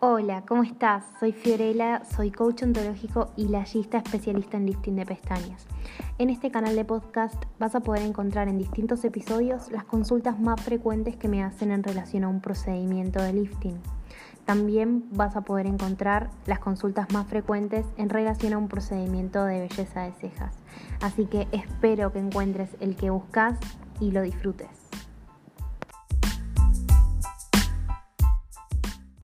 Hola, ¿cómo estás? Soy Fiorella, soy coach ontológico y layista especialista en lifting de pestañas. En este canal de podcast vas a poder encontrar en distintos episodios las consultas más frecuentes que me hacen en relación a un procedimiento de lifting. También vas a poder encontrar las consultas más frecuentes en relación a un procedimiento de belleza de cejas. Así que espero que encuentres el que buscas y lo disfrutes.